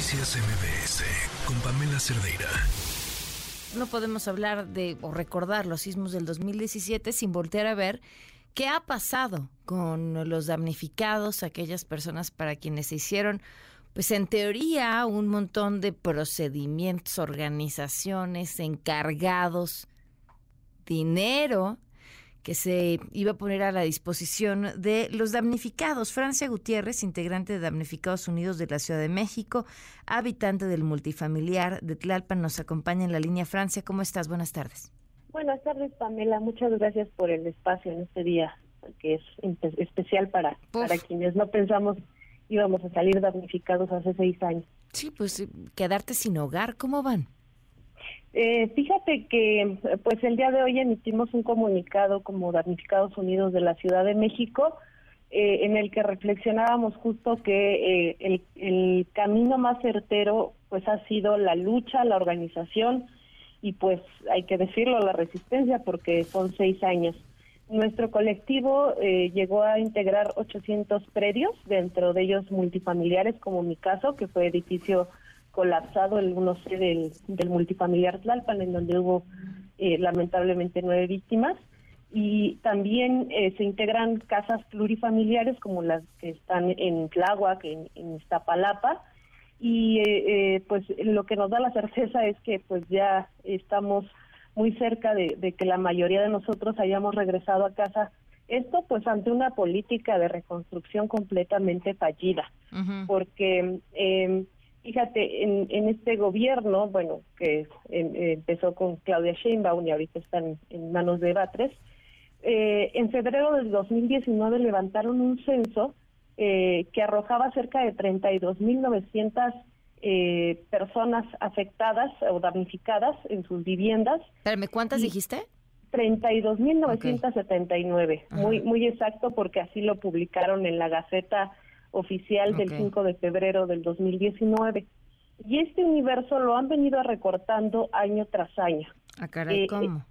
Noticias MBS con Pamela Cerdeira. No podemos hablar de o recordar los sismos del 2017 sin voltear a ver qué ha pasado con los damnificados, aquellas personas para quienes se hicieron, pues en teoría, un montón de procedimientos, organizaciones, encargados, dinero que se iba a poner a la disposición de los damnificados. Francia Gutiérrez, integrante de Damnificados Unidos de la Ciudad de México, habitante del multifamiliar de Tlalpan, nos acompaña en la línea Francia. ¿Cómo estás? Buenas tardes. Buenas tardes, Pamela. Muchas gracias por el espacio en este día, que es especial para, para quienes no pensamos íbamos a salir damnificados hace seis años. Sí, pues quedarte sin hogar, ¿cómo van? Eh, fíjate que pues el día de hoy emitimos un comunicado como Damnificados Unidos de la Ciudad de México eh, en el que reflexionábamos justo que eh, el, el, camino más certero pues ha sido la lucha, la organización y pues hay que decirlo la resistencia porque son seis años. Nuestro colectivo llegó a integrar 800 predios, dentro de ellos multifamiliares como mi caso, que fue edificio colapsado el 1C del, del multifamiliar Tlalpan, en donde hubo eh, lamentablemente nueve víctimas. Y también eh, se integran casas plurifamiliares como las que están en Tláhuac, en, en Iztapalapa. Y eh, pues lo que nos da la certeza es que pues ya estamos muy cerca de, que la mayoría de nosotros hayamos regresado a casa esto pues ante una política de reconstrucción completamente fallida, porque eh, Fíjate, en, en este gobierno, bueno, que empezó con Claudia Sheinbaum y ahorita están en manos de Batres, eh, en febrero del 2019 levantaron un censo eh, que arrojaba cerca de 32.900 eh, personas afectadas o damnificadas en sus viviendas. Espérame, ¿cuántas dijiste? 32.979, muy muy exacto porque así lo publicaron en la Gaceta oficial del 5 de febrero del 2019. Y este universo lo han venido recortando año tras año. Ah, caray, eh, ¿cómo?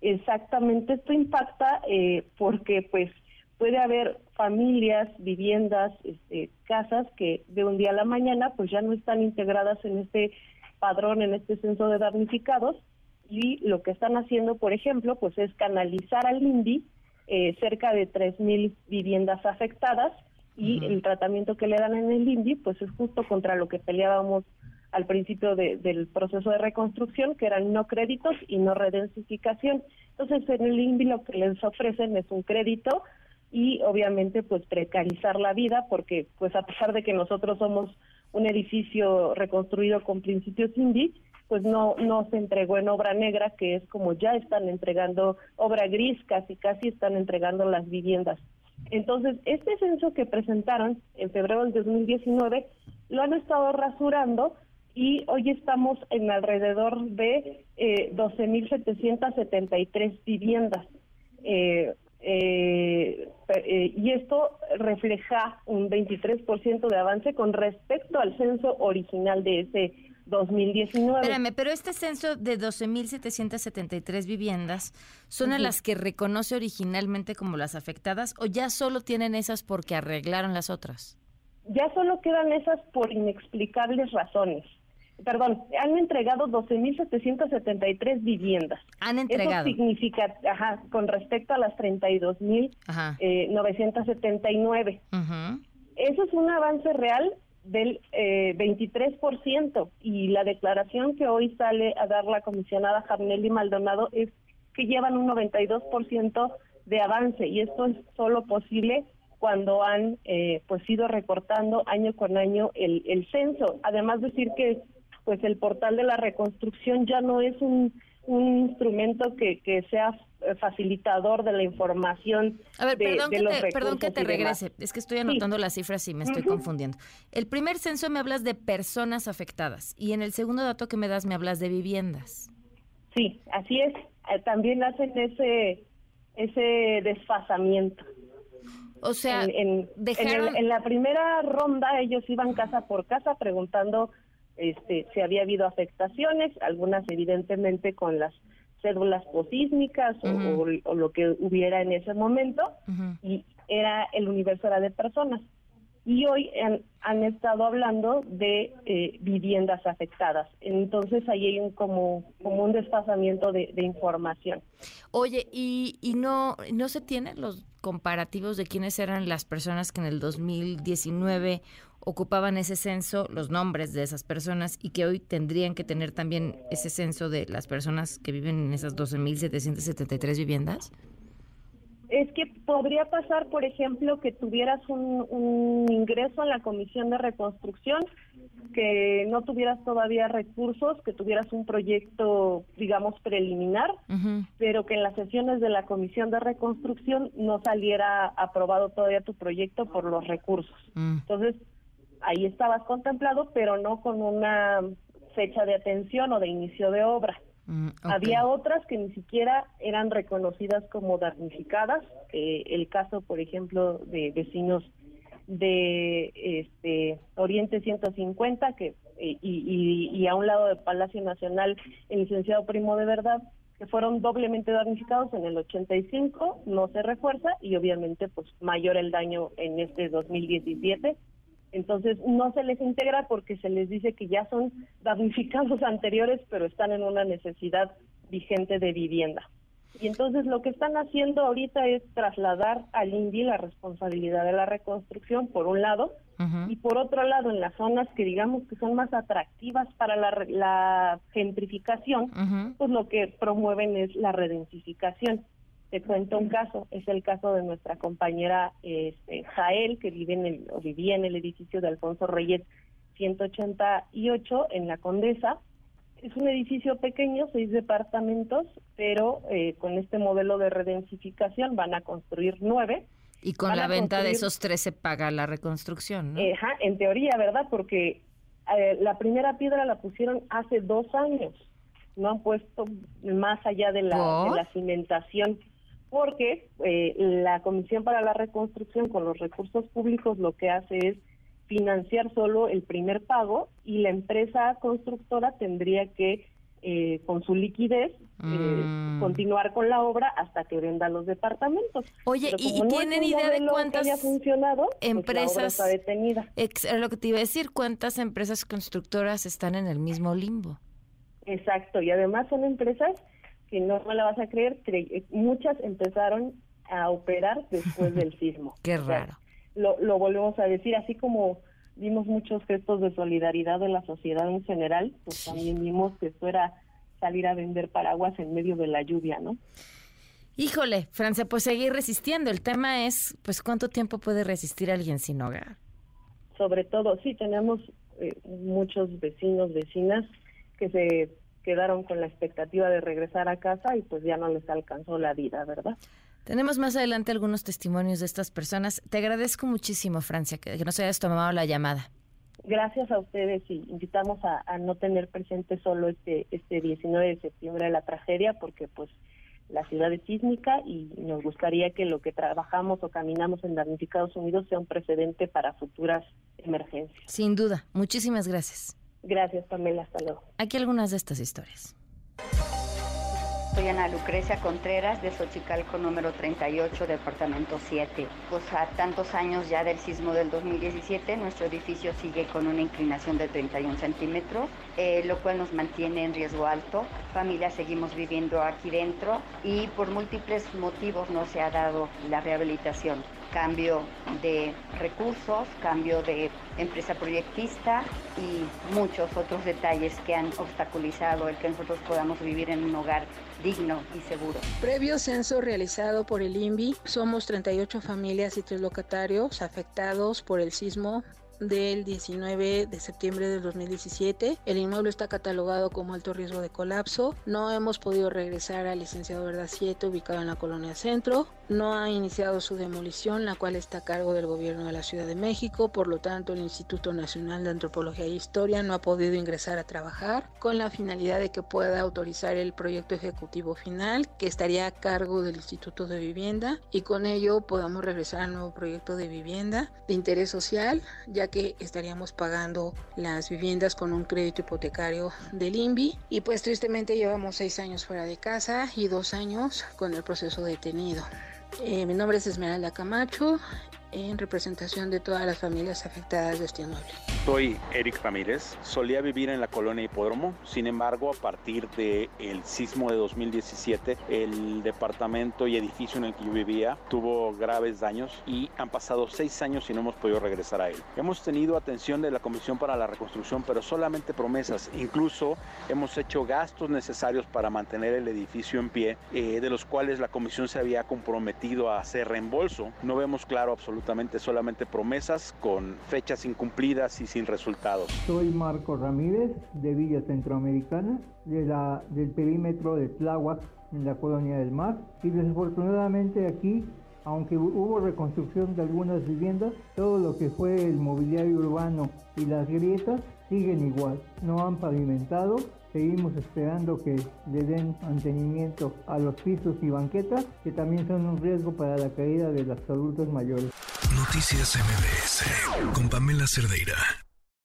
exactamente, esto impacta eh, porque pues puede haber familias, viviendas, este, casas que de un día a la mañana pues ya no están integradas en este padrón, en este censo de damnificados y lo que están haciendo, por ejemplo, pues es canalizar al INDI eh, cerca de 3.000 viviendas afectadas y el tratamiento que le dan en el INDI pues es justo contra lo que peleábamos al principio del proceso de reconstrucción, que eran no créditos y no redensificación. Entonces, en el INDI lo que les ofrecen es un crédito y obviamente pues precarizar la vida porque pues a pesar de que nosotros somos un edificio reconstruido con principios INDI, pues no no se entregó en obra negra, que es como ya están entregando obra gris, casi casi están entregando las viviendas. Entonces, este censo que presentaron en febrero del 2019 lo han estado rasurando y hoy estamos en alrededor de eh, 12.773 viviendas. Eh, eh, eh, y esto refleja un 23% de avance con respecto al censo original de ese 2019. Espérame, pero este censo de 12.773 viviendas, ¿son a las que reconoce originalmente como las afectadas o ya solo tienen esas porque arreglaron las otras? Ya solo quedan esas por inexplicables razones. Perdón, han entregado 12.773 viviendas. Han entregado. Eso significa, ajá, con respecto a las 32.979. Eh, Eso es un avance real del eh, 23% y la declaración que hoy sale a dar la comisionada Jarnelli Maldonado es que llevan un 92% de avance y esto es solo posible cuando han eh, pues ido recortando año con año el, el censo. Además decir que pues el portal de la reconstrucción ya no es un, un instrumento que, que sea facilitador de la información. A ver, perdón, de que los te, perdón que te regrese. Es que estoy anotando las cifras y me estoy confundiendo. El primer censo me hablas de personas afectadas y en el segundo dato que me das me hablas de viviendas. Sí, así es. Eh, También hacen ese ese desfasamiento. O sea, en, en- dejaron... en el- en la primera ronda ellos iban casa por casa preguntando este, si había habido afectaciones, algunas evidentemente con las cédulas posísmicas o- Ujú. o, o lo que hubiera en ese momento, y era el universo era de personas. Y hoy han, estado hablando de eh, viviendas afectadas. Entonces ahí hay un como, un desfasamiento de, información. Oye, ¿y, y no, no se tienen los comparativos de quiénes eran las personas que en el 2019 ocupaban ese censo, los nombres de esas personas y que hoy tendrían que tener también ese censo de las personas que viven en esas 12.773 viviendas? Es que podría pasar, por ejemplo, que tuvieras un, ingreso en la Comisión de Reconstrucción, que no tuvieras todavía recursos, que tuvieras un proyecto, digamos, preliminar, pero que en las sesiones de la Comisión de Reconstrucción no saliera aprobado todavía tu proyecto por los recursos. Mm. Entonces, ahí estabas contemplado, pero no con una fecha de atención o de inicio de obra. Mm, Había otras que ni siquiera eran reconocidas como damnificadas. Eh, el caso, por ejemplo, de vecinos de este Oriente 150 que eh, y, a un lado del Palacio Nacional el licenciado Primo de Verdad que fueron doblemente damnificados en el 85 no se refuerza y obviamente pues mayor el daño en este 2017 entonces no se les integra porque se les dice que ya son damnificados anteriores, pero están en una necesidad vigente de vivienda. Y entonces lo que están haciendo ahorita es trasladar al INDI la responsabilidad de la reconstrucción, por un lado, y por otro lado, en las zonas que digamos que son más atractivas para la, gentrificación, pues lo que promueven es la redensificación. Te cuento un caso, es el caso de nuestra compañera este, Jael, que vive en el, o vivía en el edificio de Alfonso Reyes 188 en la Condesa. Es un edificio pequeño, seis departamentos, pero eh, con este modelo de redensificación van a construir nueve. Y con la venta de esos tres se paga la reconstrucción, ¿no? Ajá, en teoría, ¿verdad? Porque eh, la primera piedra la pusieron hace dos años. No han puesto más allá de la, de la cimentación porque eh, la Comisión para la Reconstrucción con los recursos públicos lo que hace es financiar solo el primer pago y la empresa constructora tendría que eh, con su liquidez eh, mm. continuar con la obra hasta que venda los departamentos. Oye, ¿y, tienen idea de cuántas funcionado, pues, empresas está detenida? lo que te iba a decir, cuántas empresas constructoras están en el mismo limbo. Exacto, y además son empresas que no me la vas a creer, eh, muchas empezaron a operar después del sismo. Qué raro. lo, lo volvemos a decir, así como vimos muchos gestos de solidaridad de la sociedad en general, pues también vimos que esto era salir a vender paraguas en medio de la lluvia, ¿no? Híjole, Francia, pues seguir resistiendo. El tema es, pues, ¿cuánto tiempo puede resistir alguien sin hogar? Sobre todo, sí, tenemos eh, muchos vecinos, vecinas que se quedaron con la expectativa de regresar a casa y pues ya no les alcanzó la vida, ¿verdad? Tenemos más adelante algunos testimonios de estas personas. Te agradezco muchísimo, Francia, que, nos hayas tomado la llamada. Gracias a ustedes y invitamos a, no tener presente solo este, este 19 de septiembre de la tragedia, porque pues la ciudad es sísmica y nos gustaría que lo que trabajamos o caminamos en Damnificados Unidos sea un precedente para futuras emergencias. Sin duda. Muchísimas gracias. Gracias, Pamela. Hasta luego. Aquí algunas de estas historias. Soy Ana Lucrecia Contreras de Xochicalco número 38, departamento 7. Pues a tantos años ya del sismo del 2017, nuestro edificio sigue con una inclinación de 31 centímetros, eh, lo cual nos mantiene en riesgo alto. Familia seguimos viviendo aquí dentro y por múltiples motivos no se ha dado la rehabilitación cambio de recursos, cambio de empresa proyectista y muchos otros detalles que han obstaculizado el que nosotros podamos vivir en un hogar digno y seguro. Previo censo realizado por el INVI, somos 38 familias y tres locatarios afectados por el sismo del 19 de septiembre del 2017. El inmueble está catalogado como alto riesgo de colapso. No hemos podido regresar al licenciado Verdad 7 ubicado en la colonia Centro. No ha iniciado su demolición, la cual está a cargo del gobierno de la Ciudad de México. Por lo tanto, el Instituto Nacional de Antropología e Historia no ha podido ingresar a trabajar con la finalidad de que pueda autorizar el proyecto ejecutivo final que estaría a cargo del Instituto de Vivienda y con ello podamos regresar al nuevo proyecto de vivienda de interés social, ya que estaríamos pagando las viviendas con un crédito hipotecario del INVI y pues tristemente llevamos seis años fuera de casa y dos años con el proceso detenido. Eh, mi nombre es Esmeralda Camacho en representación de todas las familias afectadas de este inmueble. Soy Eric Ramírez, solía vivir en la colonia Hipódromo, sin embargo a partir del sismo de 2017 el departamento y edificio en el que yo vivía tuvo graves daños y han pasado seis años y no hemos podido regresar a él. Hemos tenido atención de la Comisión para la Reconstrucción, pero solamente promesas, incluso hemos hecho gastos necesarios para mantener el edificio en pie, eh, de los cuales la Comisión se había comprometido a hacer reembolso. No vemos claro absolutamente solamente promesas con fechas incumplidas y sin resultados. Soy Marco Ramírez de Villa Centroamericana, de la, del perímetro de Tláhuac, en la colonia del Mar, y desafortunadamente aquí aunque hubo reconstrucción de algunas viviendas, todo lo que fue el mobiliario urbano y las grietas siguen igual, no han pavimentado, seguimos esperando que le den mantenimiento a los pisos y banquetas, que también son un riesgo para la caída de los adultos mayores. Noticias MBS con Pamela Cerdeira.